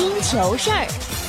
星球事儿。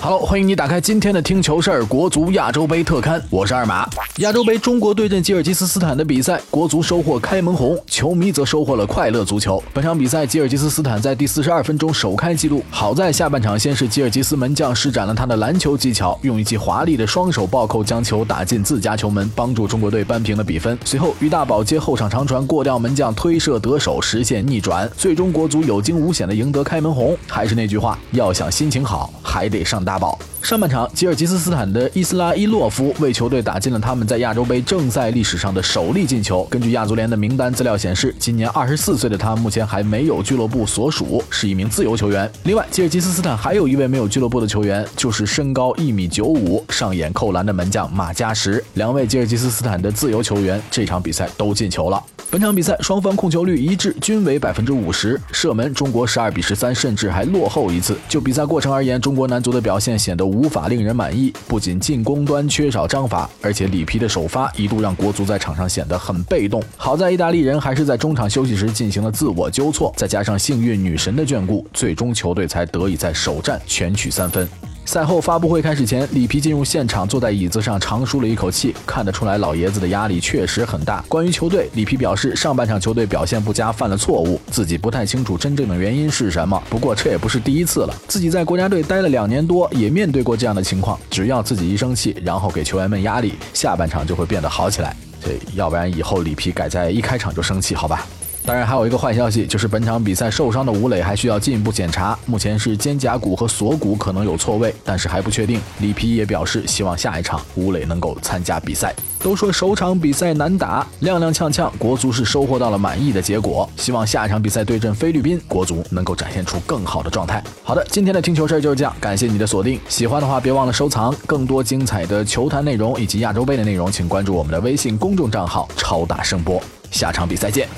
好欢迎你打开今天的听球事儿国足亚洲杯特刊，我是二马。亚洲杯中国对阵吉尔吉斯斯坦的比赛，国足收获开门红，球迷则收获了快乐足球。本场比赛，吉尔吉斯斯坦在第四十二分钟首开纪录，好在下半场先是吉尔吉斯门将施展了他的篮球技巧，用一记华丽的双手暴扣将球打进自家球门，帮助中国队扳平了比分。随后，于大宝接后场长传过掉门将推射得手，实现逆转，最终国足有惊无险的赢得开门红。还是那句话，要想心情好，还得上大宝。上半场，吉尔吉斯斯坦的伊斯拉伊洛夫为球队打进了他们在亚洲杯正赛历史上的首粒进球。根据亚足联的名单资料显示，今年二十四岁的他目前还没有俱乐部所属，是一名自由球员。另外，吉尔吉斯斯坦还有一位没有俱乐部的球员，就是身高一米九五、上演扣篮的门将马加什。两位吉尔吉斯斯坦的自由球员这场比赛都进球了。本场比赛双方控球率一致，均为百分之五十。射门，中国十二比十三，甚至还落后一次。就比赛过程而言，中国男足的表现显得无法令人满意。不仅进攻端缺少章法，而且里皮的首发一度让国足在场上显得很被动。好在意大利人还是在中场休息时进行了自我纠错，再加上幸运女神的眷顾，最终球队才得以在首战全取三分。赛后发布会开始前，里皮进入现场，坐在椅子上长舒了一口气。看得出来，老爷子的压力确实很大。关于球队，里皮表示，上半场球队表现不佳，犯了错误，自己不太清楚真正的原因是什么。不过这也不是第一次了，自己在国家队待了两年多，也面对过这样的情况。只要自己一生气，然后给球员们压力，下半场就会变得好起来。这要不然以后里皮改在一开场就生气，好吧？当然，还有一个坏消息，就是本场比赛受伤的吴磊还需要进一步检查。目前是肩胛骨和锁骨可能有错位，但是还不确定。里皮也表示希望下一场吴磊能够参加比赛。都说首场比赛难打，踉踉跄跄，国足是收获到了满意的结果。希望下一场比赛对阵菲律宾，国足能够展现出更好的状态。好的，今天的听球事儿就是这样，感谢你的锁定。喜欢的话别忘了收藏，更多精彩的球坛内容以及亚洲杯的内容，请关注我们的微信公众账号“超大声波”。下场比赛见。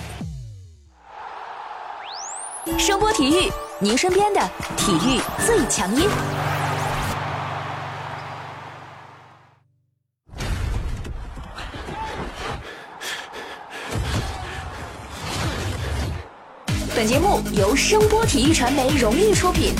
体育，您身边的体育最强音。本节目由声波体育传媒荣誉出品。